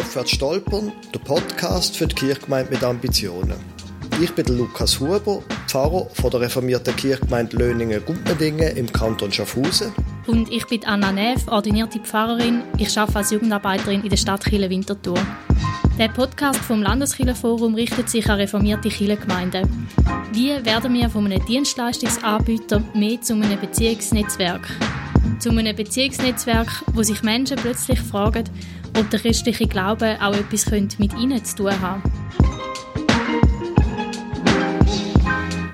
Aufwärts stolpern, der Podcast für die Kirchgemeinde mit Ambitionen. Ich bin Lukas Huber, Pfarrer von der reformierten Kirchgemeinde Löningen-Gumpendingen im Kanton Schaffhausen. Und ich bin Anna Neff, ordinierte Pfarrerin. Ich arbeite als Jugendarbeiterin in der Stadt Chile Winterthur. Der Podcast vom Landeskirchenforum richtet sich an reformierte Kirchengemeinden. Wie werden wir von einem Dienstleistungsanbieter mehr zu einem Beziehungsnetzwerk? Zu einem Beziehungsnetzwerk, wo sich Menschen plötzlich fragen, ob der christliche Glaube auch etwas mit ihnen zu tun haben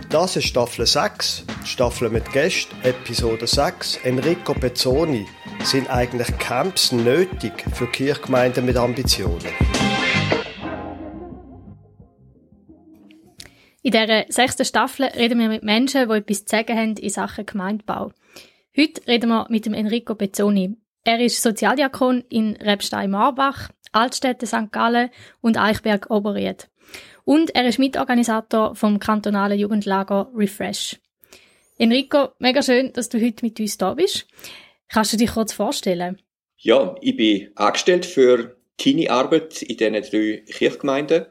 Das ist Staffel 6, Staffel mit Gästen, Episode 6. Enrico Pezzoni. Sind eigentlich Camps nötig für Kirchgemeinden mit Ambitionen? In dieser sechsten Staffel reden wir mit Menschen, die etwas zu sagen haben in Sachen Gemeindebau. Heute reden wir mit dem Enrico Pezzoni. Er ist Sozialdiakon in Rebstein-Marbach, Altstädte St. Gallen und Eichberg-Oberried. Und er ist Mitorganisator vom kantonalen Jugendlager Refresh. Enrico, mega schön, dass du heute mit uns da bist. Kannst du dich kurz vorstellen? Ja, ich bin angestellt für Teenie-Arbeit in diesen drei Kirchgemeinden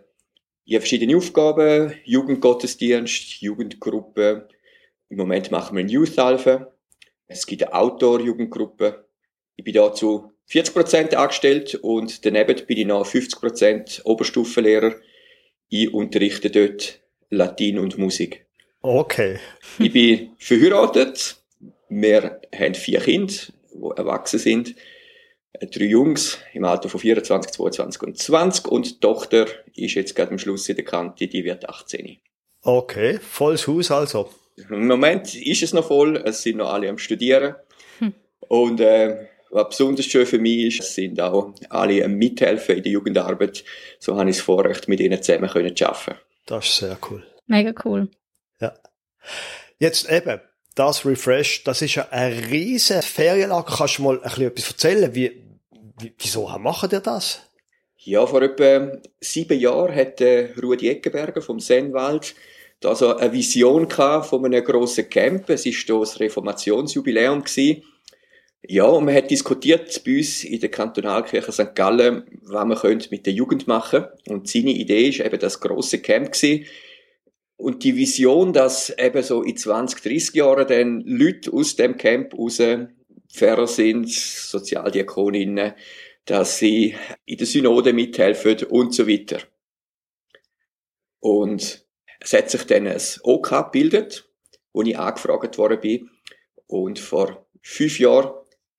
ich habe verschiedene Aufgaben, Jugendgottesdienst, Jugendgruppe. Im Moment machen wir Youth-Alpha. Es gibt eine Outdoor-Jugendgruppe. Ich bin da zu 40% angestellt und daneben bin ich noch 50% Oberstufenlehrer. Ich unterrichte dort Latin und Musik. Okay. ich bin verheiratet. Wir haben vier Kinder, die erwachsen sind. Äh, drei Jungs im Alter von 24, 22 und 20 und die Tochter ist jetzt gerade am Schluss in der Kante, die wird 18. Okay, volles Haus also. Im Moment ist es noch voll, es sind noch alle am Studieren. Hm. Und äh, was besonders schön für mich ist, sind auch alle Mithelfen in der Jugendarbeit. So habe ich das Vorrecht, mit ihnen zusammen zu arbeiten. Das ist sehr cool. Mega cool. Ja. Jetzt eben, das Refresh, das ist ja ein riesen Ferienlager. Kannst du mal ein bisschen etwas erzählen? Wie, wieso machen ihr das? Ja, vor etwa sieben Jahren hat äh, Rudi Eckenberger vom Sennwald da so eine Vision von einem grossen Camp. Es war das Reformationsjubiläum gewesen. Ja, und man hat diskutiert bei uns in der Kantonalkirche St. Gallen, was man mit der Jugend machen könnte. Und seine Idee ist eben das grosse Camp gewesen. Und die Vision, dass eben so in 20, 30 Jahren dann Leute aus dem Camp raus Pfarrer sind, Sozialdiakoninnen, dass sie in der Synode mithelfen und so weiter. Und es hat sich dann ein OK gebildet, wo ich angefragt worden bin. Und vor fünf Jahren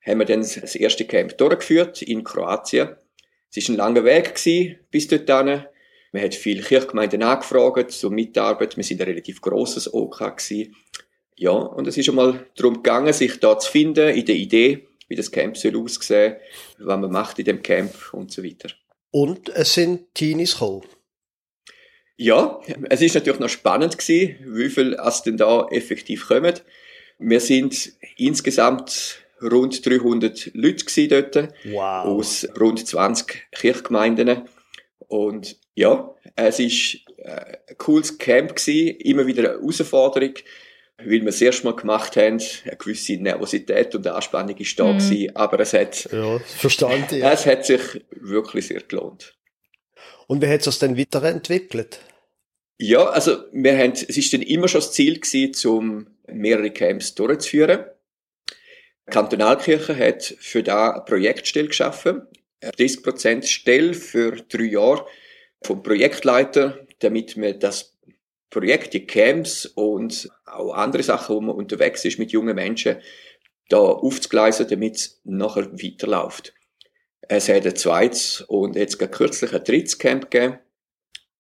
haben wir dann das erste Camp durchgeführt in Kroatien. Es war ein langer Weg gewesen, bis dorthin. Man hat viele Kirchgemeinden angefragt zur Mitarbeit. Wir sind ein relativ grosses OK gewesen. Ja, und es ist einmal darum gegangen, sich da zu finden, in der Idee, wie das Camp soll aussehen, was man macht in dem Camp und so weiter. Und es sind Teenies gekommen. Ja, es ist natürlich noch spannend gewesen, wie viel es denn da effektiv kommen. Wir sind insgesamt rund 300 Leute dort. Wow. Aus rund 20 Kirchgemeinden. Und ja, es ist äh, ein cooles Camp gewesen, immer wieder eine Herausforderung weil wir es erst mal gemacht haben, eine gewisse Nervosität und Anspannung ist da mhm. gewesen, aber es hat, ja, verstanden, ja. es hat sich wirklich sehr gelohnt. Und wie hat es das dann weiterentwickelt? Ja, also, wir haben, es ist dann immer schon das Ziel gewesen, um mehrere Camps durchzuführen. Die Kantonalkirche hat für da eine Projektstelle geschaffen, eine 30% Stelle für drei Jahre vom Projektleiter, damit wir das Projekte, Camps und auch andere Sachen, wo man unterwegs ist mit jungen Menschen, da aufzugleisen, damit es nachher weiterläuft. Es hat ein zweites und jetzt kürzlich ein drittes Camp gegeben.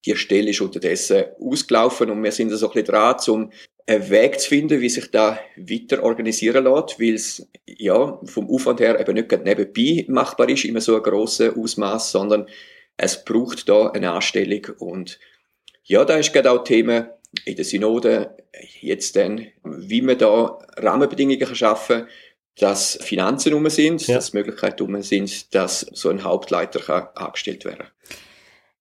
Die Stelle ist unterdessen ausgelaufen und wir sind so ein bisschen dran, um einen Weg zu finden, wie sich da weiter organisieren lässt, weil es ja vom Aufwand her eben nicht nebenbei machbar ist, immer so ein grosses Ausmaß, sondern es braucht da eine Anstellung und ja, da ist gerade auch Thema in der Synode jetzt dann, wie man da Rahmenbedingungen schaffen kann, dass Finanzen um sind, ja. dass Möglichkeiten um sind, dass so ein Hauptleiter kann angestellt werden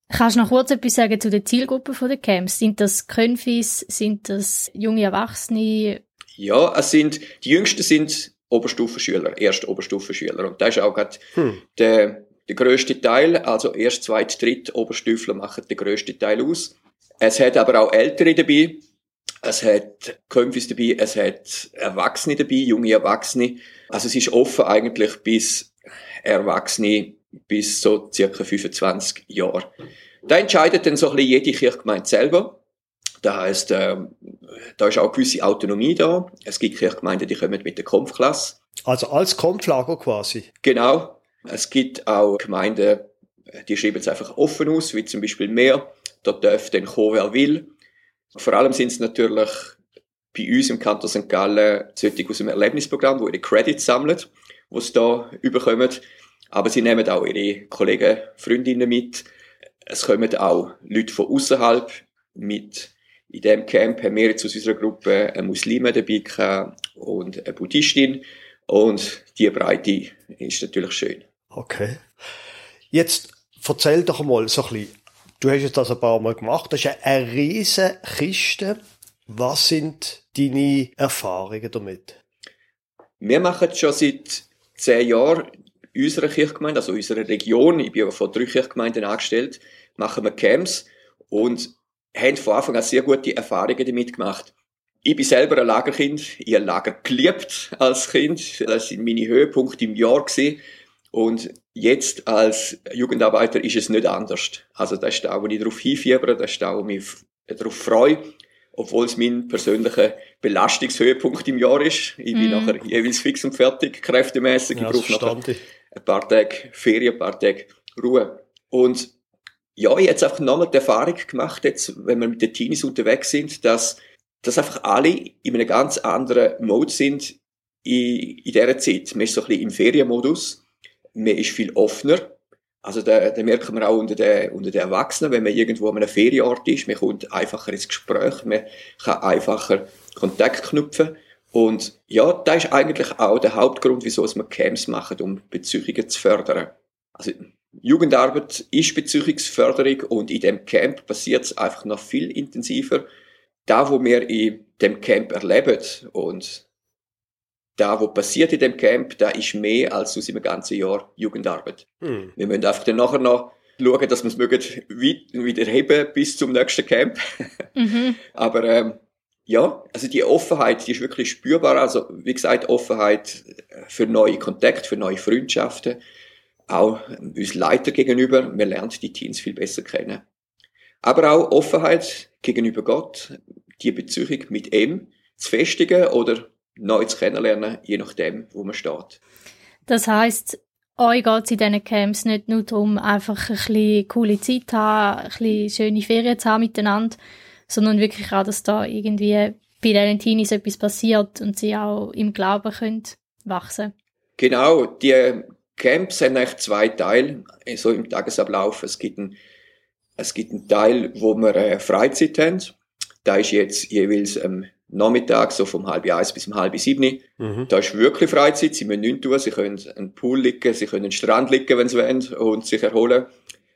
Kannst du noch kurz etwas sagen zu der Zielgruppe der Camps? Sind das Könfis? Sind das junge Erwachsene? Ja, es sind, die Jüngsten sind Oberstufenschüler, erste Oberstufenschüler. Und da ist auch gerade hm. der der grösste Teil, also erst, zweit, dritt Oberstüfler machen den grössten Teil aus. Es hat aber auch Ältere dabei. Es hat Kämpfis dabei, es hat Erwachsene dabei, junge Erwachsene. Also es ist offen eigentlich bis Erwachsene bis so circa 25 Jahre. Da entscheidet dann so ein bisschen jede Kirchgemeinde selber. Das heisst, äh, da ist auch gewisse Autonomie da. Es gibt Kirchgemeinden, die kommen mit der Kampfklasse. Also als Kampflager quasi. Genau. Es gibt auch Gemeinden, die schreiben es einfach offen aus, wie zum Beispiel mehr. Da darf dann kommen, wer will. Vor allem sind es natürlich bei uns im Kanton St. Gallen solche aus dem Erlebnisprogramm, wo ihre Credits sammeln, die sie da überkommen. Aber sie nehmen auch ihre Kollegen, Freundinnen mit. Es kommen auch Leute von außerhalb mit. In dem Camp haben wir jetzt aus unserer Gruppe eine Muslime dabei gehabt und eine Buddhistin. Und die Breite ist natürlich schön. Okay. Jetzt erzähl doch mal so ein bisschen. Du hast jetzt das ein paar Mal gemacht. Das ist eine riesige Kiste. Was sind deine Erfahrungen damit? Wir machen schon seit zehn Jahren unserer Kirchgemeinde, also unserer Region, ich bin von drei Kirchgemeinden angestellt, machen wir Camps und haben von Anfang an sehr gute Erfahrungen damit gemacht. Ich bin selber ein Lagerkind, ich habe Lager geliebt als Kind, das sind meine Höhepunkte im Jahr gewesen. Und jetzt als Jugendarbeiter ist es nicht anders. Also das ist da, wo ich darauf hinfiebere, das ist da, wo ich mich darauf freue, obwohl es mein persönlicher Belastungshöhepunkt im Jahr ist. Ich bin mm. nachher jeweils fix und fertig, kräftemäßig. Ja, ich brauche nachher ein paar Tage Ferien, ein paar Tage Ruhe. Und ja, ich jetzt einfach nochmal die Erfahrung gemacht, jetzt, wenn wir mit den Teenies unterwegs sind, dass, dass einfach alle in einem ganz anderen Mode sind in, in dieser Zeit. Man ist so ein bisschen im Ferienmodus man ist viel offener. Also da, da merkt man auch unter den, unter den Erwachsenen, wenn man irgendwo an einem Ferienort ist, man kommt einfacher ins Gespräch, man kann einfacher Kontakt knüpfen. Und ja, das ist eigentlich auch der Hauptgrund, wieso wir Camps machen, um Beziehungen zu fördern. Also Jugendarbeit ist Beziehungsförderung und in dem Camp passiert es einfach noch viel intensiver. Da, wo wir in dem Camp erleben und da, wo passiert in dem Camp, da ist mehr als aus einem ganzen Jahr Jugendarbeit. Hm. Wir müssen einfach dann nachher noch schauen, dass wir es mögen wieder heben bis zum nächsten Camp. Mhm. Aber ähm, ja, also die Offenheit, die ist wirklich spürbar. Also wie gesagt, Offenheit für neue Kontakte, für neue Freundschaften, auch uns Leiter gegenüber. Man lernt die Teams viel besser kennen. Aber auch Offenheit gegenüber Gott, die Beziehung mit ihm zu festigen oder Neues kennenlernen, je nachdem, wo man steht. Das heisst, euch geht es in diesen Camps nicht nur darum, einfach ein bisschen coole Zeit zu haben, ein bisschen schöne Ferien zu haben miteinander, sondern wirklich auch, dass da irgendwie bei diesen Teenies etwas passiert und sie auch im Glauben können wachsen Genau, die Camps haben eigentlich zwei Teile, so im Tagesablauf. Es gibt einen, es gibt einen Teil, wo wir äh, Freizeit haben. Da ist jetzt jeweils ähm, Nachmittag, so vom halb eins bis um halb sieben. Mhm. Da ist wirklich Freizeit, sie müssen nichts tun, sie können einen Pool liegen, sie können einen Strand liegen, wenn sie wollen, und sich erholen.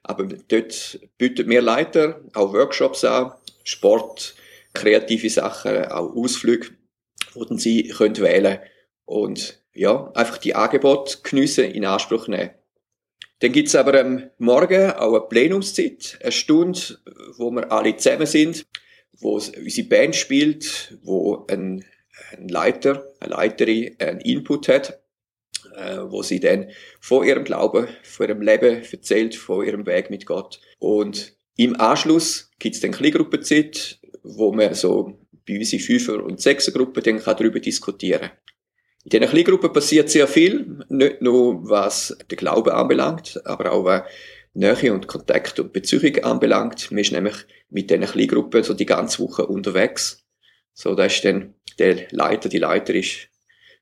Aber dort bieten wir Leiter auch Workshops an, Sport, kreative Sachen, auch Ausflüge, wo dann sie können wählen und ja, einfach die Angebote geniessen, in Anspruch nehmen. Dann gibt's aber am Morgen auch eine Plenumszeit, eine Stunde, wo wir alle zusammen sind wo unsere Band spielt, wo ein, ein Leiter, eine Leiterin einen Input hat, äh, wo sie dann von ihrem Glauben, von ihrem Leben erzählt, von ihrem Weg mit Gott. Und im Anschluss gibt's dann Kleingruppenzeit, wo man so bei unseren Fünfer- und Sechsergruppen dann kann darüber diskutieren kann. In diesen Kleingruppen passiert sehr viel, nicht nur was den Glauben anbelangt, aber auch was Nähe und Kontakt und Beziehung anbelangt. Man ist nämlich mit diesen Kleingruppen so die ganze Woche unterwegs. So, da ist dann der Leiter, die Leiter ist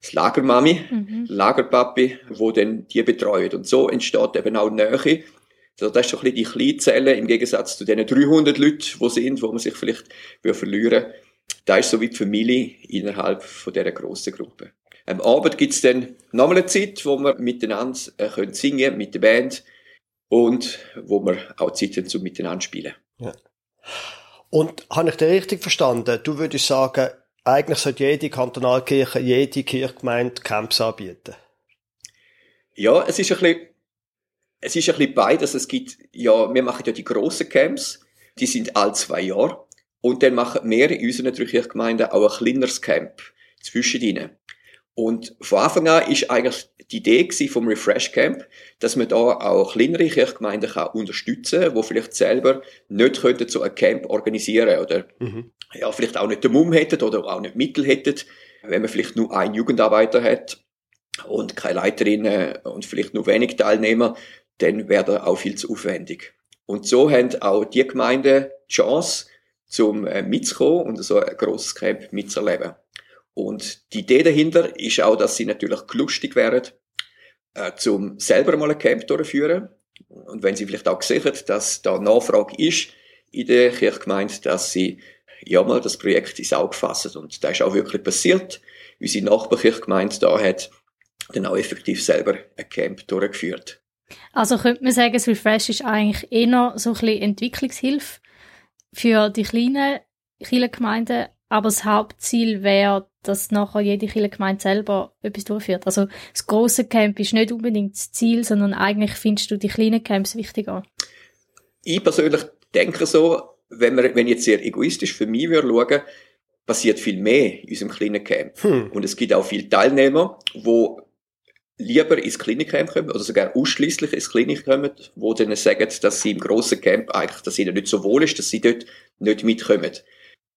das Lagermami, mhm. Lagerpapi, wo dann die betreut. Und so entsteht eben auch Nähe. Das ist so ein bisschen die Kleinzelle im Gegensatz zu den 300 Leuten, die sind, wo man sich vielleicht verlieren will. Da ist so wie die Familie innerhalb von dieser grossen Gruppe. Am Abend gibt's dann nochmal eine Zeit, wo wir miteinander äh, können singen mit der Band und wo wir auch Zeit haben zum Miteinander spielen. Ja. Und habe ich dir richtig verstanden? Du würdest sagen, eigentlich sollte jede Kantonalkirche, jede Kirchgemeinde Camps anbieten? Ja, es ist ein bisschen, es ist ein bisschen beides. Es gibt, ja, wir machen ja die grossen Camps, die sind alle zwei Jahre. Und dann machen wir in unseren Kirchgemeinden auch ein kleineres Camp zwischen ihnen. Und von Anfang an ist eigentlich die Idee vom Refresh Camp, dass man da auch kleinere Kirchgemeinden kann unterstützen kann, die vielleicht selber nicht könnten so ein Camp organisieren oder mhm. ja, vielleicht auch nicht den Mumm hätten oder auch nicht Mittel hätten, wenn man vielleicht nur einen Jugendarbeiter hat und keine Leiterinnen und vielleicht nur wenig Teilnehmer, dann wäre das auch viel zu aufwendig. Und so haben auch die Gemeinden die Chance, zum äh, mitzukommen und so ein grosses Camp mitzuerleben. Und die Idee dahinter ist auch, dass sie natürlich lustig wären, äh, zum selber mal ein Camp durchführen. Und wenn sie vielleicht auch sehen, dass da Nachfrage ist in der Kirchgemeinde, dass sie ja mal das Projekt ins Auge fassen. Und das ist auch wirklich passiert. Unsere Nachbarkirchgemeinde da hat dann auch effektiv selber ein Camp durchgeführt. Also könnte man sagen, das Refresh ist eigentlich eher so ein bisschen Entwicklungshilfe für die kleinen Kirchengemeinden, aber das Hauptziel wäre, dass nachher jede Kirchengemeinde selber etwas durchführt. Also das große Camp ist nicht unbedingt das Ziel, sondern eigentlich findest du die kleinen Camps wichtiger. Ich persönlich denke so, wenn, man, wenn ich jetzt sehr egoistisch für mich würde schauen, passiert viel mehr in unserem kleinen Camp. Hm. Und es gibt auch viele Teilnehmer, wo lieber ins Klinikcamp kommen, oder sogar ausschließlich ins Klinik kommen, wo dann sagen, dass sie im grossen Camp eigentlich, dass ihnen nicht so wohl ist, dass sie dort nicht mitkommen.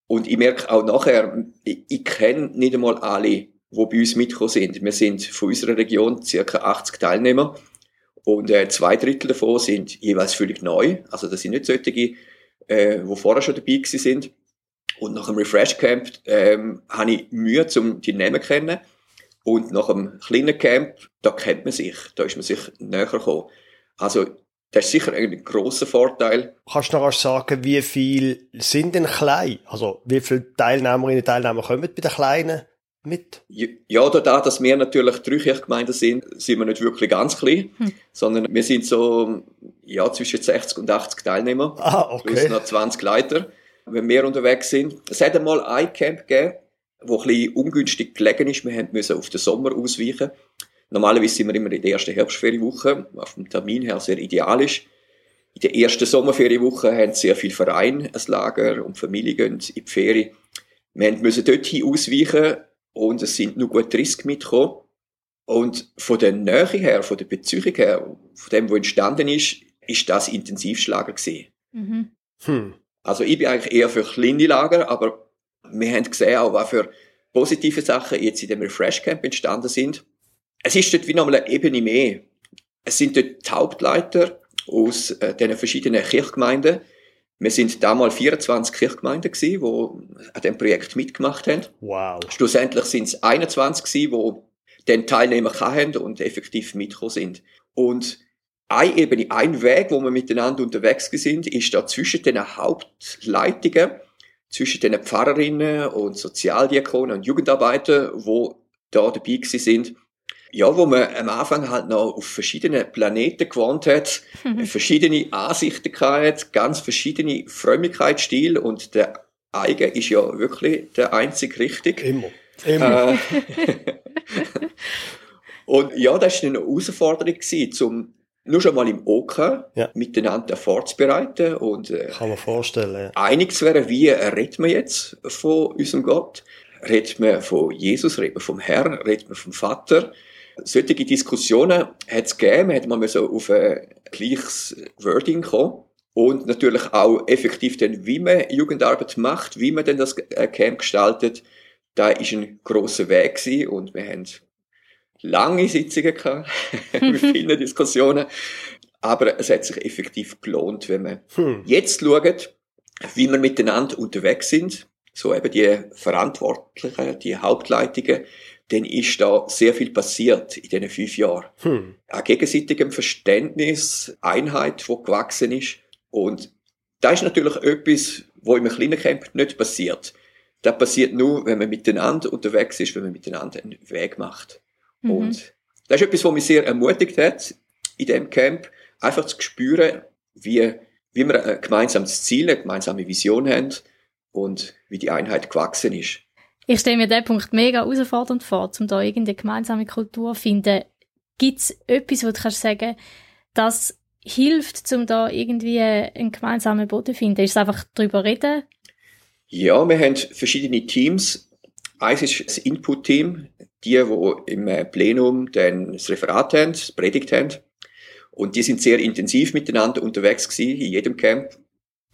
Und ich merke auch nachher, ich, ich kenne nicht einmal alle, die bei uns mitgekommen sind. Wir sind von unserer Region circa 80 Teilnehmer und äh, zwei Drittel davon sind jeweils völlig neu. Also das sind nicht solche, äh, die vorher schon dabei sind. Und nach dem Refresh Camp ähm, habe ich Mühe, um die Namen zu kennen. Und nach einem kleinen Camp, da kennt man sich, da ist man sich näher gekommen. Also, das ist sicher ein grosser Vorteil. Kannst du noch sagen, wie viel sind denn klein? Also, wie viele Teilnehmerinnen und Teilnehmer kommen bei den Kleinen mit? Ja, da, dass wir natürlich drei Kirchgemeinden sind, sind wir nicht wirklich ganz klein, hm. sondern wir sind so, ja, zwischen 60 und 80 Teilnehmer. Ah, okay. Plus noch 20 Leiter, wenn wir unterwegs sind. Es hat einmal ein Camp gegeben, wo ein bisschen ungünstig gelegen ist. Wir mussten auf den Sommer ausweichen. Normalerweise sind wir immer in der ersten Herbstferienwoche, was vom Termin her sehr ideal ist. In der ersten Sommerferienwoche haben sehr viele Vereine ein Lager und Familien gehen in die Ferien. Wir mussten dorthin ausweichen und es sind nur gut 30 mitgekommen. Und von der Nähe her, von der Beziehung her, von dem, was entstanden ist, ist das Intensivschlager gewesen. Mhm. Hm. Also ich bin eigentlich eher für kleine Lager, aber wir haben gesehen, auch was für positive Sachen jetzt in dem Refresh Camp entstanden sind. Es ist dort wie nochmal eine Ebene mehr. Es sind dort die Hauptleiter aus äh, den verschiedenen Kirchgemeinden. Wir sind damals 24 Kirchgemeinden gewesen, die an dem Projekt mitgemacht haben. Wow. Schlussendlich sind es 21 gewesen, die den Teilnehmer hatten und effektiv mitgekommen sind. Und eine Ebene, ein Weg, wo wir miteinander unterwegs sind, ist da zwischen den Hauptleitungen zwischen den Pfarrerinnen und Sozialdiakonen und Jugendarbeiter, wo da dabei sind. Ja, wo man am Anfang halt noch auf verschiedenen Planeten gewohnt hat, mhm. verschiedene Ansichten gehabt, ganz verschiedene Frömmigkeitsstile und der eigene ist ja wirklich der einzig richtig. Immer. Immer. Äh, und ja, das war eine Herausforderung gewesen, zum nur schon mal im Oka ja. miteinander vorzubereiten und äh, kann man vorstellen ja. einig zu werden, wie reden wir jetzt von unserem Gott? Reden wir von Jesus, reden wir vom Herrn, reden wir vom Vater? Solche Diskussionen hat es gegeben, man hat mal so auf ein gleiches Wording kommen und natürlich auch effektiv dann, wie man Jugendarbeit macht, wie man denn das Camp gestaltet, da ist ein großer Weg gewesen und wir haben lange Sitzungen gehabt, mit vielen Diskussionen. Aber es hat sich effektiv gelohnt, wenn man hm. jetzt schaut, wie wir miteinander unterwegs sind, so eben die Verantwortlichen, die Hauptleitungen, dann ist da sehr viel passiert in diesen fünf Jahren. Hm. An gegenseitigem Verständnis, Einheit, wo gewachsen ist. Und das ist natürlich etwas, wo im kleinen Camp nicht passiert. Das passiert nur, wenn man miteinander unterwegs ist, wenn man miteinander einen Weg macht. Mhm. Und das ist etwas, was mich sehr ermutigt hat in dem Camp, einfach zu spüren, wie, wie wir ein gemeinsames Ziel, eine gemeinsame Vision haben und wie die Einheit gewachsen ist. Ich stelle mir den Punkt mega herausfordernd vor, um da irgendeine gemeinsame Kultur zu finden. Gibt es etwas, wo du kannst sagen, das hilft, um da irgendwie einen gemeinsamen Boden zu finden? Ist es einfach darüber reden? Ja, wir haben verschiedene Teams. Eins ist das Input-Team, die, die im Plenum dann das Referat haben, das Predigt haben. Und die sind sehr intensiv miteinander unterwegs gewesen, in jedem Camp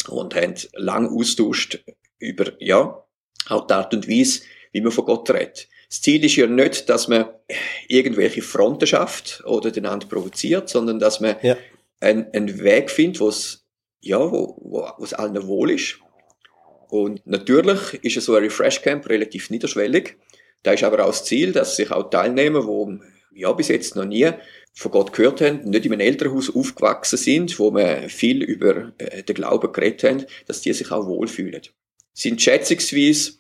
und haben lang austauscht über, ja, auch die Art und Weise, wie man von Gott redet. Das Ziel ist ja nicht, dass man irgendwelche Fronten schafft oder den anderen provoziert, sondern dass man ja. einen, einen Weg findet, wo es, ja, wo, wo, wo es allen wohl ist. Und natürlich ist so ein Refresh Camp relativ niederschwellig. Da ist aber auch das Ziel, dass sich auch Teilnehmer, die ja bis jetzt noch nie von Gott gehört haben, nicht in einem Elternhaus aufgewachsen sind, wo man viel über äh, den Glauben geredet haben, dass die sich auch wohlfühlen. Es sind schätzungsweise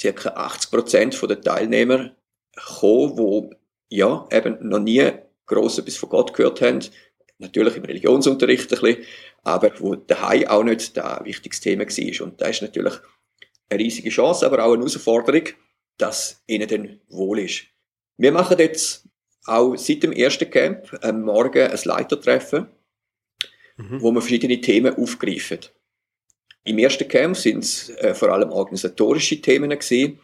ca. 80 Prozent der Teilnehmer gekommen, wo ja eben noch nie gross etwas von Gott gehört haben, natürlich im Religionsunterricht ein bisschen, aber wo daheim auch nicht das wichtiges Thema war. Und da ist natürlich eine riesige Chance, aber auch eine Herausforderung, dass ihnen dann wohl ist. Wir machen jetzt auch seit dem ersten Camp am Morgen ein Leitertreffen, mhm. wo wir verschiedene Themen aufgreifen. Im ersten Camp sind es äh, vor allem organisatorische Themen gewesen.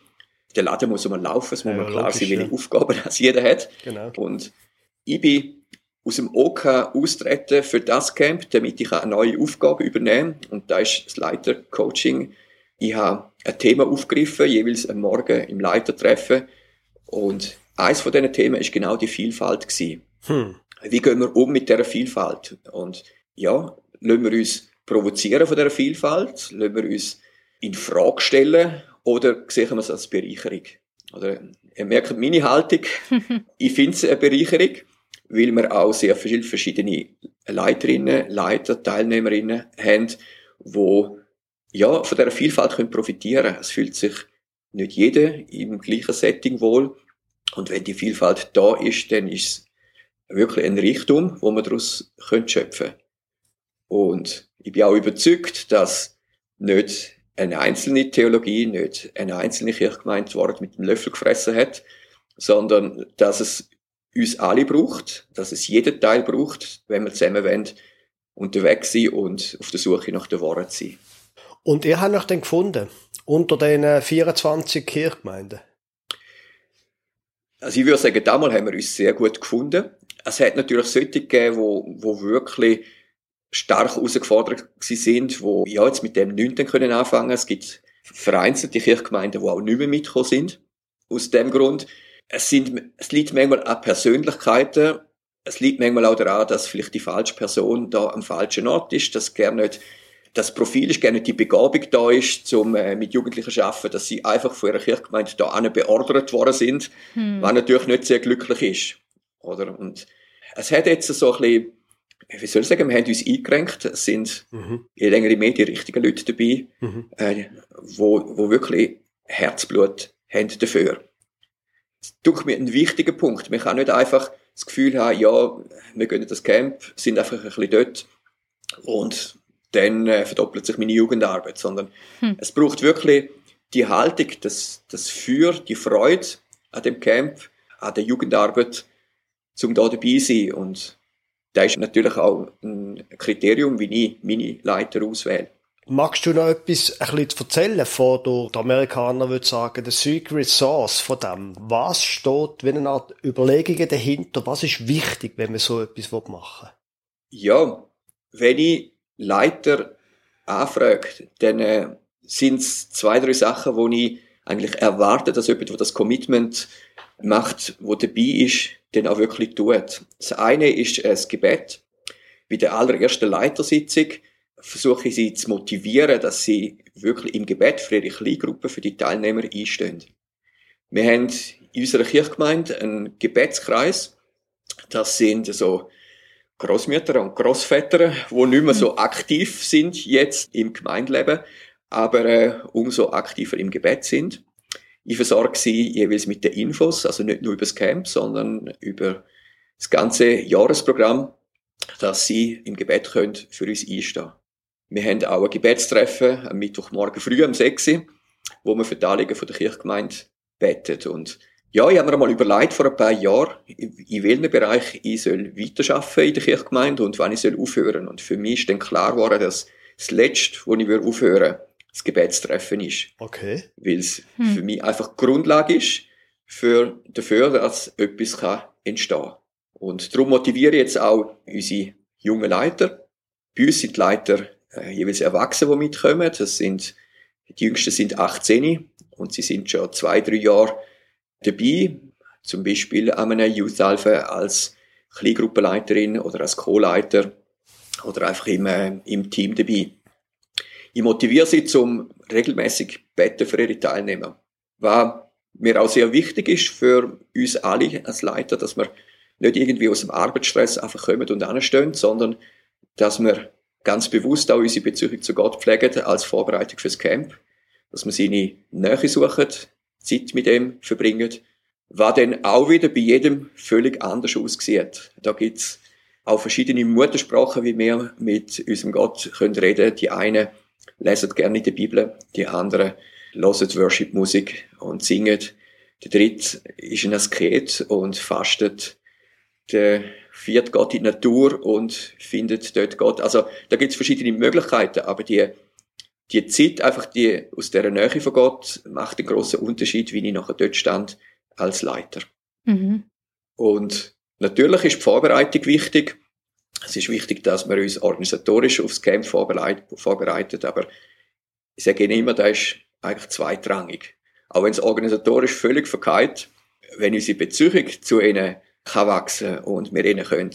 Der Laden muss immer laufen, es muss ja, man klar sein, welche ja. Aufgaben das jeder hat. Genau. Und ich bin aus dem OK austreten für das Camp, damit ich eine neue Aufgabe übernehme. Und da ist das Leitercoaching. Ich habe ein Thema aufgegriffen, jeweils am Morgen im Leitertreffen. Und eins von diesen Themen ist genau die Vielfalt gewesen. Hm. Wie gehen wir um mit dieser Vielfalt? Und ja, lassen wir uns provozieren von dieser Vielfalt? Lassen wir uns in Frage stellen? Oder sehen wir es als Bereicherung? Oder ihr merkt meine Haltung. ich finde es eine Bereicherung, weil wir auch sehr viele verschiedene Leiterinnen, Leiter, Teilnehmerinnen haben, wo ja, von dieser Vielfalt können profitieren. Es fühlt sich nicht jeder im gleichen Setting wohl. Und wenn die Vielfalt da ist, dann ist es wirklich ein Reichtum, wo man daraus schöpfen können. Und ich bin auch überzeugt, dass nicht eine einzelne Theologie, nicht eine einzelne Kirchgemeinde Wort mit dem Löffel gefressen hat, sondern dass es uns alle braucht, dass es jeden Teil braucht, wenn wir zusammen wollen, unterwegs sind und auf der Suche nach der Wahrheit sind. Und ihr habt euch dann gefunden, unter den 24 Kirchgemeinden? Also ich würde sagen, damals haben wir uns sehr gut gefunden. Es hat natürlich solche gegeben, wo, wo wirklich stark herausgefordert sind, wo ja jetzt mit dem nichts können anfangen. Es gibt vereinzelte Kirchgemeinden, die auch nicht mehr mitgekommen sind. Aus dem Grund, es sind, es liegt manchmal an Persönlichkeiten. Es liegt manchmal auch daran, dass vielleicht die falsche Person da am falschen Ort ist, dass gerne nicht das Profil ist gerne die Begabung da ist, um äh, mit Jugendlichen zu arbeiten, dass sie einfach von ihrer Kirchgemeinde da beordert worden sind, hm. was natürlich nicht sehr glücklich ist. Oder? Und es hat jetzt so ein bisschen, wie soll ich sagen, wir haben uns eingerenkt, es sind mhm. je länger je mehr die richtigen Leute dabei, mhm. äh, wo, wo wirklich Herzblut haben dafür. Das ist mir ein wichtiger Punkt. Man kann nicht einfach das Gefühl haben, ja, wir gehen in das Camp, sind einfach ein bisschen dort und dann äh, verdoppelt sich meine Jugendarbeit, sondern hm. es braucht wirklich die Haltung, das, das Für, die Freude an dem Camp, an der Jugendarbeit, zum da dabei sein. Und da ist natürlich auch ein Kriterium, wie ich meine Leiter auswähle. Magst du noch etwas ein bisschen erzählen von der, der Amerikaner würde sagen, der Secret Source von dem? Was steht, wenn eine Art Überlegungen dahinter? Was ist wichtig, wenn man so etwas machen will? Ja, wenn ich Leiter anfragt, dann äh, sind es zwei, drei Sachen, wo ich eigentlich erwarte, dass jemand, der das Commitment macht, wo dabei ist, dann auch wirklich tut. Das eine ist äh, das Gebet. Bei der allerersten Leitersitzung versuche ich sie zu motivieren, dass sie wirklich im Gebet für ihre Kleingruppe, für die Teilnehmer einstehen. Wir haben in unserer Kirchgemeinde einen Gebetskreis. Das sind so Großmütter und Großväter, wo nicht mehr so mhm. aktiv sind jetzt im Gemeindeleben, aber äh, umso aktiver im Gebet sind. Ich versorge sie jeweils mit den Infos, also nicht nur über das Camp, sondern über das ganze Jahresprogramm, dass sie im Gebet können für uns einstehen. Wir haben auch ein Gebetstreffen am Mittwochmorgen früh um 6 Uhr, wo wir für die Anliegen von der Kirchgemeinde betet. Und Ja, ich habe mir mal überlegt vor ein paar Jahren, in welchem Bereich ich soll weiterarbeiten in der Kirchgemeinde und wann ich soll aufhören. Und für mich ist dann klar geworden, dass das Letzte, wo ich aufhören würde, das Gebetstreffen ist. Okay. Weil es hm. für mich einfach Grundlage ist für, dafür, dass etwas kann entstehen kann. Und darum motiviere ich jetzt auch unsere jungen Leiter. Bei uns sind die Leiter äh, jeweils Erwachsene, die mitkommen. Das sind, die Jüngsten sind 18 und sie sind schon zwei, drei Jahre dabei, zum Beispiel an einer Youth Alpha als Kleingruppenleiterin oder als Co-Leiter oder einfach im, äh, im Team dabei. Ich motiviere sie zum regelmäßig beten für ihre Teilnehmer. Was mir auch sehr wichtig ist für uns alle als Leiter, dass wir nicht irgendwie aus dem Arbeitsstress einfach kommen und anstehen, sondern dass wir ganz bewusst auch unsere Beziehung zu Gott pflegen als Vorbereitung fürs Camp, dass wir seine Nähe suchen, Zeit mit ihm verbringen, was dann auch wieder bei jedem völlig anders aussieht. Da gibt's auch verschiedene Muttersprachen, wie wir mit unserem Gott können reden. Die einen lesen gerne die Bibel, die anderen hören Worship-Musik und singen. Der dritte ist ein Asket und fastet. Der vierte geht in die Natur und findet dort Gott. Also da gibt's verschiedene Möglichkeiten, aber die die Zeit, einfach die aus der Nähe von Gott, macht einen großen Unterschied, wie ich nachher dort stand als Leiter. Mhm. Und natürlich ist die Vorbereitung wichtig. Es ist wichtig, dass wir uns organisatorisch aufs Camp vorbereitet, aber ich sage Ihnen immer, das ist eigentlich zweitrangig. Auch wenn es organisatorisch völlig verkehrt, wenn unsere Beziehung zu ihnen kann wachsen und wir ihnen können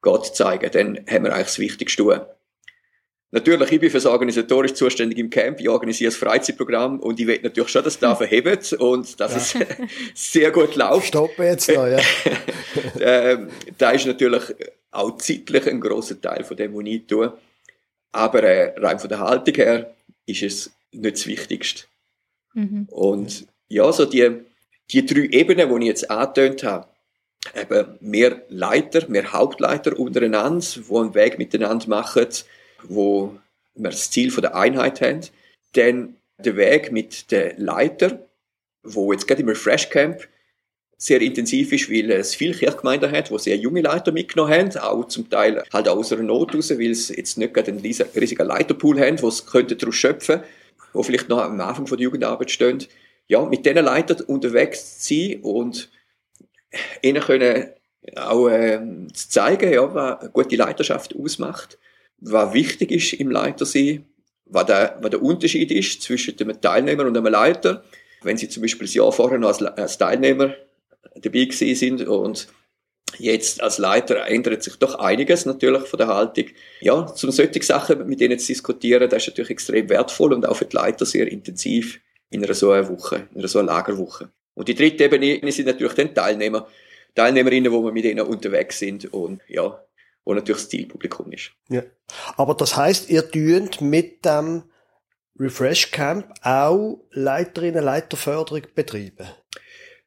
Gott zeigen, dann haben wir eigentlich das Wichtigste tun. Natürlich, ich bin für das organisatorisch zuständig im Camp, ich organisiere das Freizeitprogramm und ich will natürlich schon, dass es da verhebt und dass ja. es sehr gut läuft. Stopp jetzt noch, ja. ähm, da ist natürlich auch zeitlich ein großer Teil von dem, was ich tue. Aber äh, rein von der Haltung her ist es nicht das Wichtigste. Mhm. Und ja, so die, die drei Ebenen, die ich jetzt angetönt habe, eben mehr Leiter, mehr Hauptleiter untereinander, die einen Weg miteinander machen, wo wir das Ziel von der Einheit haben. Dann der Weg mit den Leiter, wo jetzt gerade im Refresh Camp sehr intensiv ist, weil es viele Kirchgemeinden hat, wo sehr junge Leiter mitgenommen haben, auch zum Teil halt aus einer Not raus, weil sie jetzt nicht gerade einen riesigen Leiterpool haben, wo sie könnten daraus schöpfen, wo vielleicht noch am Anfang von der Jugendarbeit stehen. Ja, mit diesen Leitern unterwegs zu sein und ihnen können auch äh, zeigen, ja, was eine gute Leiterschaft ausmacht was wichtig ist im Leitersein, was der, was der Unterschied ist zwischen einem Teilnehmer und einem Leiter. Wenn Sie zum Beispiel das Jahr vorher noch als, als Teilnehmer dabei gewesen sind und jetzt als Leiter ändert sich doch einiges natürlich von der Haltung. Ja, zum solche Sachen mit denen zu diskutieren, das ist natürlich extrem wertvoll und auch für die Leiter sehr intensiv in einer so einer Woche, in einer so einer Lagerwoche. Und die dritte Ebene sind natürlich dann Teilnehmer, Teilnehmerinnen, wo wir mit ihnen unterwegs sind und ja, wo natürlich das Zielpublikum ist. Ja. Aber das heißt, ihr tünt mit dem Refresh Camp auch Leiterinnen, Leiterförderung betreiben?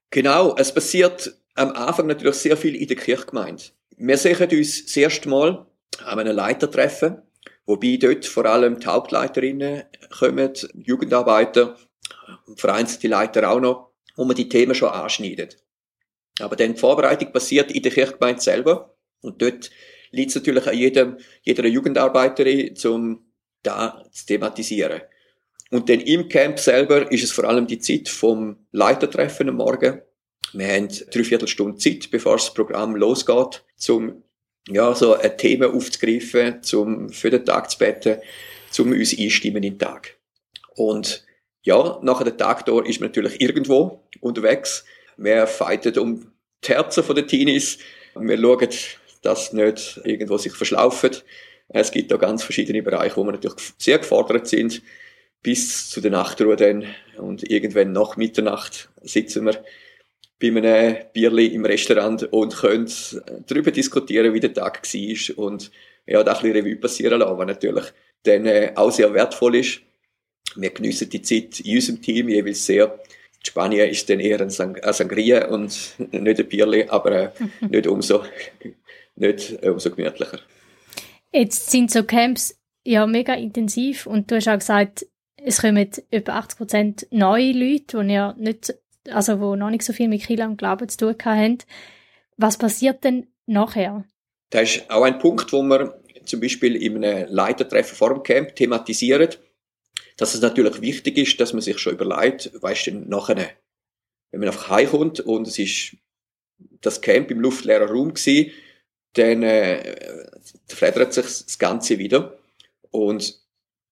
Genau, es passiert am Anfang natürlich sehr viel in der Kirchgemeinde. Wir sehen uns das erste Mal an einem Leitertreffen, wobei dort vor allem die Hauptleiterinnen kommen, Jugendarbeiter, vereinzelte Leiter auch noch, wo man die Themen schon anschneidet. Aber dann die Vorbereitung passiert in der Kirchgemeinde selber und dort liegt es natürlich an jedem, jeder Jugendarbeiterin, um da zu thematisieren. Und dann im Camp selber ist es vor allem die Zeit vom Leitertreffen am Morgen. Wir haben drei Viertelstunde Zeit, bevor das Programm losgeht, um ja, so ein Thema aufzugreifen, zum für den Tag zu beten, zum uns einstimmen in den Tag. Und ja, nach dem Tag da ist man natürlich irgendwo unterwegs. Wir fighten um die Herzen der Teenies. Wir schauen das nicht irgendwo sich verschlaufen. Es gibt da ganz verschiedene Bereiche, wo wir natürlich sehr gefordert sind, bis zu der Nachtruhe dann. Und irgendwann nach Mitternacht sitzen wir bei einem Bierli im Restaurant und können darüber diskutieren, wie der Tag war und ja, da ein bisschen Revue passieren lassen, was natürlich dann äh, auch sehr wertvoll ist. Wir geniessen die Zeit in unserem Team jeweils sehr. In Spanien ist dann eher ein, Sang ein Sangria und nicht ein Bierli, aber äh, nicht umso nicht äh, umso gemütlicher. Jetzt sind so Camps ja mega intensiv und du hast auch gesagt, es kommen etwa 80 Prozent neue Leute, die ihr nicht also wo noch nicht so viel mit Kirche und Glauben zu tun haben. Was passiert denn nachher? Das ist auch ein Punkt, wo wir zum Beispiel in einem Leitertreffen vor dem Camp thematisieren, dass es natürlich wichtig ist, dass man sich schon überlegt, weißt du, nachher, wenn man einfach heimkommt und es ist das Camp im luftleeren Raum gewesen, dann äh, fledert sich das Ganze wieder. Und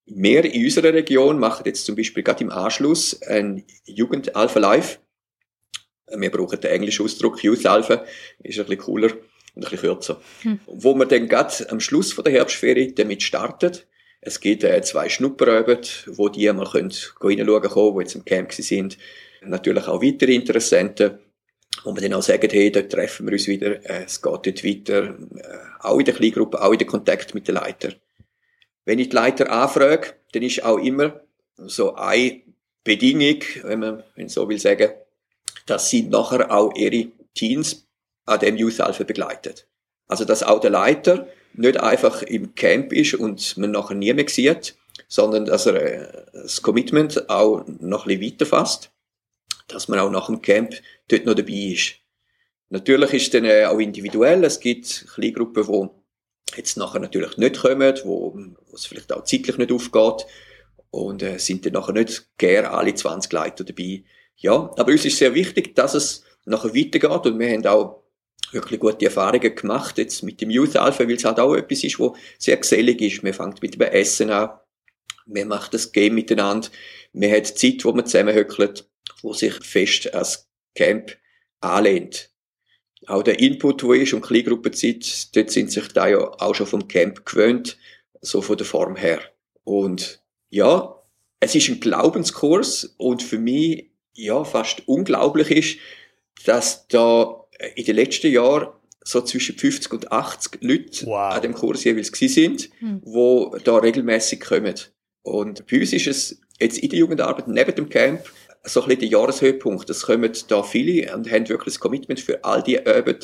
wir in unserer Region machen jetzt zum Beispiel gerade im Anschluss ein Jugend Alpha Live. Wir brauchen den englischen Ausdruck Youth Alpha, ist ein bisschen cooler und ein bisschen kürzer. Hm. Wo wir dann gerade am Schluss von der Herbstferie damit startet. Es gibt äh, zwei Schnupperöben, wo die mal können reinschauen können, die jetzt im Camp sind. Natürlich auch weitere Interessenten wo wir dann auch sagen, hey, dort treffen wir uns wieder, äh, es geht dort weiter, äh, auch in der Kleingruppe, auch in der Kontakt mit den Leiter. Wenn ich die Leiter anfrage, dann ist auch immer so eine Bedingung, wenn man wenn so will sagen, dass sie nachher auch ihre Teams an dem Youth Alpha begleitet. Also, dass auch der Leiter nicht einfach im Camp ist und man nachher nie mehr sieht, sondern dass er äh, das Commitment auch noch ein bisschen weiterfasst dass man auch nach dem Camp dort noch dabei ist. Natürlich ist es dann äh, auch individuell. Es gibt Kleingruppen, die jetzt nachher natürlich nicht kommen, wo, es vielleicht auch zeitlich nicht aufgeht. Und äh, sind dann nachher nicht gerne alle 20 Leute dabei. Ja, aber uns ist sehr wichtig, dass es nachher weitergeht. Und wir haben auch wirklich gute Erfahrungen gemacht jetzt mit dem Youth Alpha, weil es halt auch etwas ist, wo sehr gesellig ist. Man fängt mit dem Essen an. Man macht das Game miteinander. Man hat Zeit, wo man zusammenhöckelt wo sich fest als Camp anlehnt. Auch der Input, wo ist und Kleingruppenzeit, dort sind sich da ja auch schon vom Camp gewöhnt, so von der Form her. Und ja, es ist ein Glaubenskurs und für mich ja fast unglaublich ist, dass da in den letzten Jahren so zwischen 50 und 80 Leute wow. an dem Kurs jeweils gewesen sind, hm. wo da regelmäßig kommen. Und bei uns ist es jetzt in der Jugendarbeit neben dem Camp so ein bisschen der Jahreshöhepunkt. Es kommen da viele und haben wirklich das Commitment für all die Üben,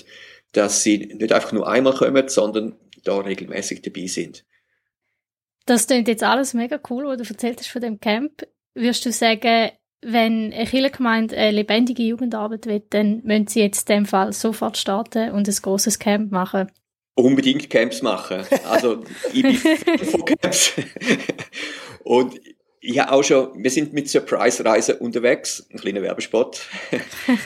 dass sie nicht einfach nur einmal kommen, sondern da regelmäßig dabei sind. Das klingt jetzt alles mega cool, was du erzählt hast von dem Camp. Würdest du sagen, wenn eine Kirchengemeinde eine lebendige Jugendarbeit will, dann müssen sie jetzt in dem Fall sofort starten und ein großes Camp machen? Unbedingt Camps machen. Also, ich bin von Camps. und ja, auch schon, wir sind mit Surprise-Reisen unterwegs, ein kleiner Werbespot.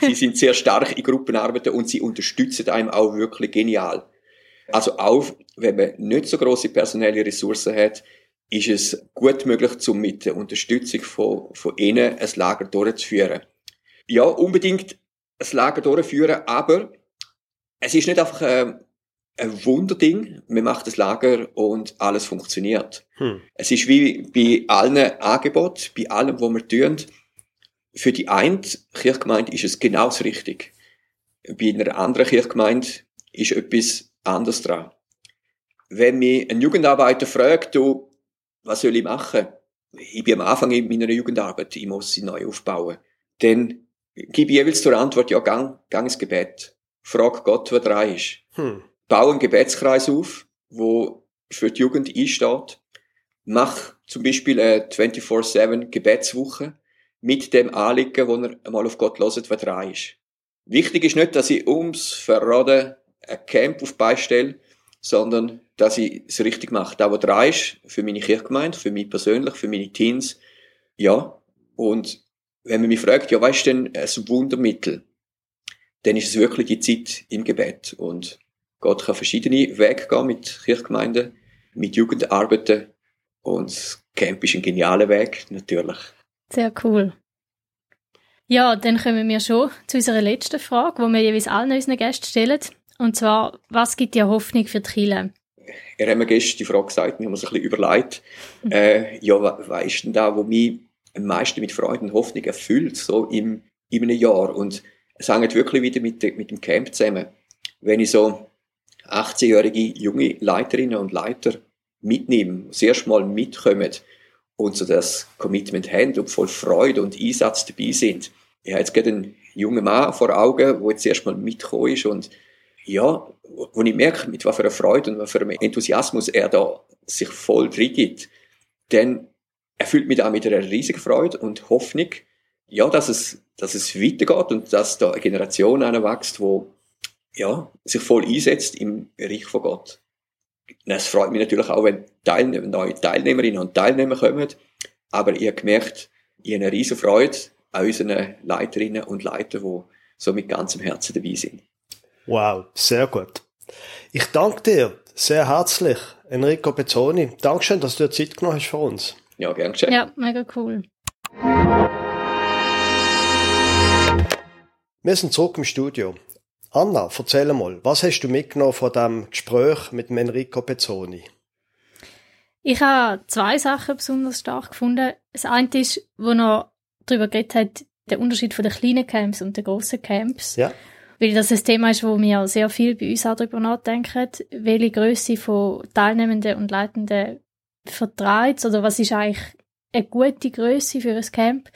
sie sind sehr stark in Gruppenarbeiten und sie unterstützen einem auch wirklich genial. Also auch, wenn man nicht so große personelle Ressourcen hat, ist es gut möglich, um mit der Unterstützung von, von ihnen ein Lager durchzuführen. Ja, unbedingt ein Lager durchführen, aber es ist nicht einfach äh, ein Wunderding. Man macht das Lager und alles funktioniert. Hm. Es ist wie bei allen Angeboten, bei allem, was wir tun. Für die eine Kirchgemeinde ist es genau das richtig. Bei einer anderen Kirchgemeinde ist etwas anderes dran. Wenn mich ein Jugendarbeiter fragt, du, was soll ich machen? Ich bin am Anfang in meiner Jugendarbeit, ich muss sie neu aufbauen. Dann gebe ich jeweils zur Antwort, ja, gang, gang ins Gebet. Frag Gott, wer dran ist. Hm baue einen Gebetskreis auf, wo für die Jugend einsteht. Mach zum Beispiel eine 24-7 Gebetswoche mit dem Anliegen, wo er einmal auf Gott hört, wer dran ist. Wichtig ist nicht, dass ich ums Verraten ein Camp auf beistelle, sondern dass ich es richtig mache. Da, wo dran ist, für meine Kirchgemeinde, für mich persönlich, für meine Teens, ja. Und wenn man mich fragt, ja, was ist denn ein Wundermittel? Dann ist es wirklich die Zeit im Gebet. Und Gott kann verschiedene Wege gehen mit Kirchgemeinden, mit Jugendarbeiten und das Camp ist ein genialer Weg, natürlich. Sehr cool. Ja, dann kommen wir schon zu unserer letzten Frage, die wir jeweils allen unseren Gästen stellen. Und zwar, was gibt dir Hoffnung für die Kirche? Er hat mir gestern die Frage gesagt, wir haben uns ein bisschen überlegt. Mhm. Äh, ja, was ist denn da, wo mich am meisten mit Freude und Hoffnung erfüllt, so im, in einem Jahr? Und es hängt wirklich wieder mit, mit dem Camp zusammen. Wenn ich so 18-jährige junge Leiterinnen und Leiter mitnehmen, das erste Mal mitkommen und so das Commitment haben und voll Freude und Einsatz dabei sind. Ich habe jetzt gerade einen jungen Mann vor Augen, der jetzt erstmal mitgekommen ist und ja, wo ich merke, mit was für einer Freude und was für einem Enthusiasmus er da sich voll drin gibt, dann erfüllt mich da mit einer riesigen Freude und Hoffnung, ja, dass es, dass es weitergeht und dass da eine Generation heranwächst, wo ja, sich voll einsetzt im Bereich von Gott. Es freut mich natürlich auch, wenn Teilnehmer, neue Teilnehmerinnen und Teilnehmer kommen, aber ihr gemerkt, ich habe eine riesen Freude an unseren Leiterinnen und Leitern, die so mit ganzem Herzen dabei sind. Wow, sehr gut. Ich danke dir sehr herzlich, Enrico Bezzoni. Dankeschön, dass du dir Zeit genommen hast für uns. Ja, gern geschehen. Ja, mega cool. Wir sind zurück im Studio. Anna, erzähl mal, was hast du mitgenommen von dem Gespräch mit Enrico Pezzoni? Ich habe zwei Sachen besonders stark gefunden. Das eine ist, wo er darüber geredet hat, der Unterschied von den kleinen Camps und den grossen Camps. Ja. Weil das ein Thema ist, wo wir sehr viel bei uns auch darüber nachdenken, welche Größe von Teilnehmenden und Leitenden vertreibt oder was ist eigentlich eine gute Größe für ein Camp.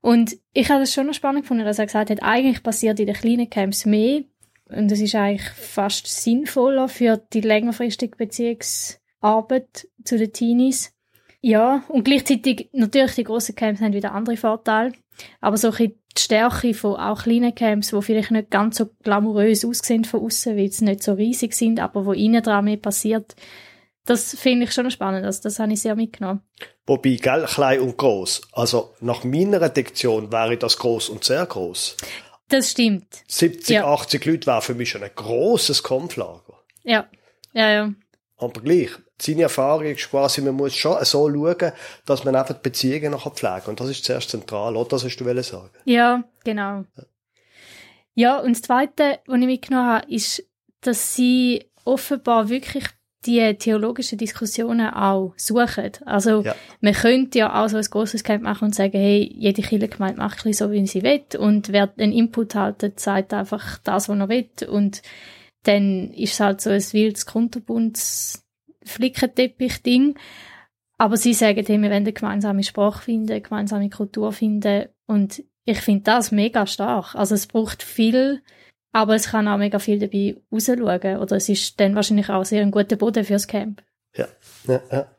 Und ich habe das schon noch spannend gefunden, dass er gesagt hat, eigentlich passiert in den kleinen Camps mehr und es ist eigentlich fast sinnvoller für die längerfristige Beziehungsarbeit zu den Teenies. Ja, und gleichzeitig natürlich die grossen Camps haben wieder andere Vorteile, aber so ein die Stärke von auch kleinen Camps, die vielleicht nicht ganz so glamourös aussehen von außen, weil sie nicht so riesig sind, aber wo innen dran mehr passiert, das finde ich schon spannend. Also das habe ich sehr mitgenommen. Wobei, gell, klein und groß. Also nach meiner Diktion wäre das groß und sehr groß. Das stimmt. 70, ja. 80 Leute wäre für mich schon ein grosses Kampflager. Ja, ja, ja. Aber gleich, seine Erfahrung ist quasi, man muss schon so schauen, dass man einfach Beziehungen noch pflegen Und das ist zuerst zentral, oder? Das hast du sagen. Ja, genau. Ja. ja, und das Zweite, was ich mitgenommen habe, ist, dass sie offenbar wirklich die theologischen Diskussionen auch suchen. Also, ja. man könnte ja auch so ein grosses Camp machen und sagen, hey, jede Kirchengemeinde macht ein so, wie sie will und wer einen Input haltet, sagt einfach das, was er will und dann ist es halt so ein wildes Kunterbunds Flickenteppich-Ding. Aber sie sagen, hey, wir wollen eine gemeinsame Sprache finden, eine gemeinsame Kultur finden und ich finde das mega stark. Also es braucht viel aber es kann auch mega viel dabei rausschauen. Oder es ist dann wahrscheinlich auch sehr ein guter Boden fürs Camp. Ja, ja, ja.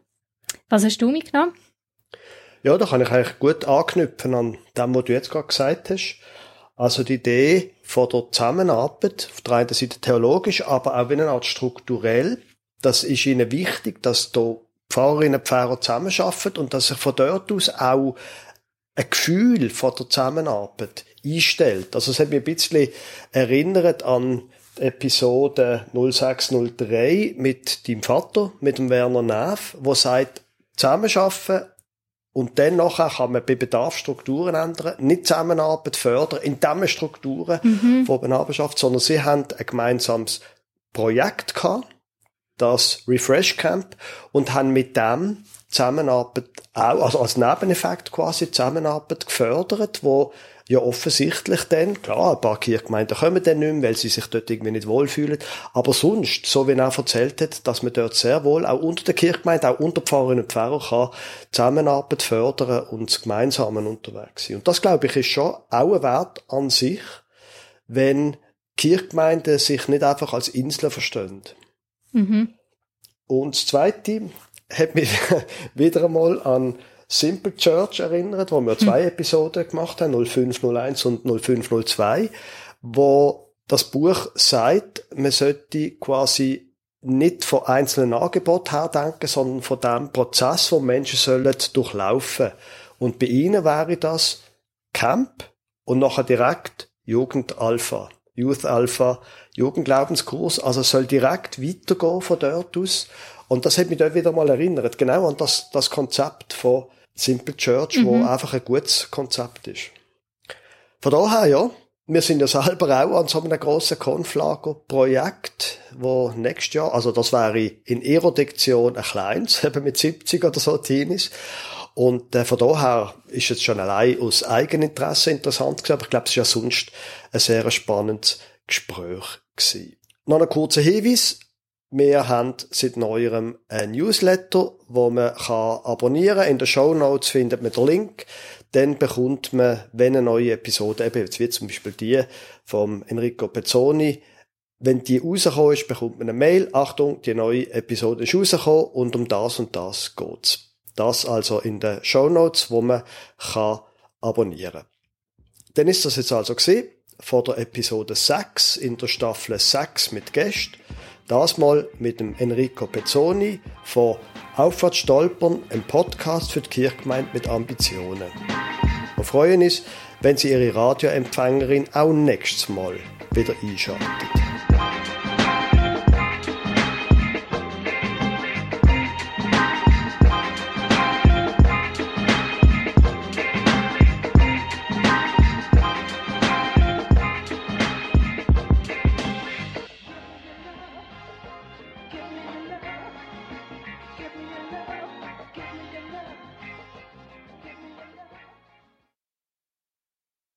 Was hast du mitgenommen? Ja, da kann ich eigentlich gut anknüpfen an dem, was du jetzt gerade gesagt hast. Also die Idee von der Zusammenarbeit, auf der einen Seite theologisch, aber auch eine Art strukturell. Das ist ihnen wichtig, dass da Pfarrerinnen und Pfarrer zusammenarbeiten und dass sich von dort aus auch ein Gefühl von der Zusammenarbeit einstellt. Also es hat mich ein bisschen erinnert an Episode 0603 mit deinem Vater, mit dem Werner Neff, wo sagt, zusammenarbeiten und dann nachher kann man bei Bedarf Strukturen ändern, nicht Zusammenarbeit fördern, in diesen Strukturen, mhm. wo man arbeitet, sondern sie haben ein gemeinsames Projekt gehabt, das Refresh Camp, und haben mit dem Zusammenarbeit auch, also als Nebeneffekt quasi Zusammenarbeit gefördert, wo ja offensichtlich dann, klar, ein paar Kirchgemeinden kommen dann nicht mehr, weil sie sich dort irgendwie nicht wohlfühlen, aber sonst, so wie er erzählt hat, dass man dort sehr wohl auch unter der Kirchgemeinde, auch unter Pfarrerinnen und Pfarrer kann Zusammenarbeit fördern und gemeinsam unterwegs sein. Und das, glaube ich, ist schon auch ein Wert an sich, wenn Kirchgemeinden sich nicht einfach als Insel verstehen. Mhm. Und das Zweite hat mich wieder einmal an Simple Church erinnert, wo wir zwei hm. Episoden gemacht haben, 0501 und 0502, wo das Buch sagt, man sollte quasi nicht von einzelnen Angeboten her denken, sondern von dem Prozess, wo Menschen sollen durchlaufen. Und bei ihnen wäre das Camp und nachher direkt Jugend Alpha, Youth Alpha, Jugendglaubenskurs. Also soll direkt weitergehen von dort aus. Und das hat mich dort wieder mal erinnert, genau an das, das Konzept von Simple Church, mhm. wo einfach ein gutes Konzept ist. Von daher, ja, wir sind ja selber auch an so einem grossen Konflager-Projekt, wo nächstes Jahr, also das wäre in ihrer Diktion ein kleines, eben mit 70 oder so Teenies. Und äh, von daher ist es schon allein aus Eigeninteresse interessant gewesen, aber ich glaube, es ist ja sonst ein sehr spannendes Gespräch gewesen. Noch ein kurzer Hinweis. Wir haben seit neuerem ein Newsletter, wo man kann abonnieren kann. In den Show Notes findet man den Link. Dann bekommt man, wenn eine neue Episode, eben jetzt wie zum Beispiel die vom Enrico Pezzoni, wenn die rausgekommen ist, bekommt man eine Mail. Achtung, die neue Episode ist rausgekommen und um das und das geht's. Das also in den Show Notes, wo man kann abonnieren. Dann ist das jetzt also gesehen vor der Episode 6 in der Staffel 6 mit Gästen. Das mal mit dem Enrico Pezzoni von Aufwärts stolpern, ein Podcast für die Kirchgemeinde mit Ambitionen. Wir freuen uns, wenn Sie Ihre Radioempfängerin auch nächstes Mal wieder einschalten.